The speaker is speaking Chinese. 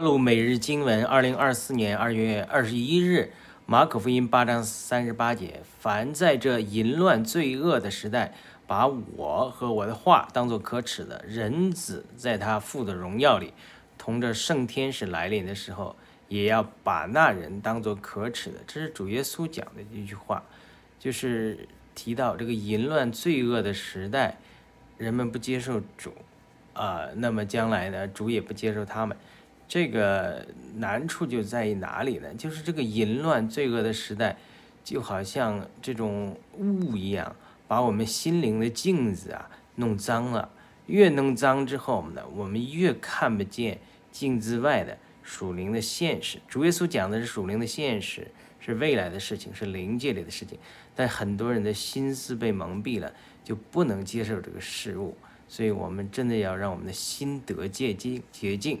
录每日经文，二零二四年二月二十一日，马可福音八章三十八节：凡在这淫乱罪恶的时代，把我和我的话当作可耻的，人子在他父的荣耀里，同着圣天使来临的时候，也要把那人当作可耻的。这是主耶稣讲的一句话，就是提到这个淫乱罪恶的时代，人们不接受主，啊，那么将来呢，主也不接受他们。这个难处就在于哪里呢？就是这个淫乱罪恶的时代，就好像这种雾一样，把我们心灵的镜子啊弄脏了。越弄脏之后呢，我们越看不见镜子外的属灵的现实。主耶稣讲的是属灵的现实，是未来的事情，是灵界里的事情。但很多人的心思被蒙蔽了，就不能接受这个事物。所以我们真的要让我们的心得洁净洁净。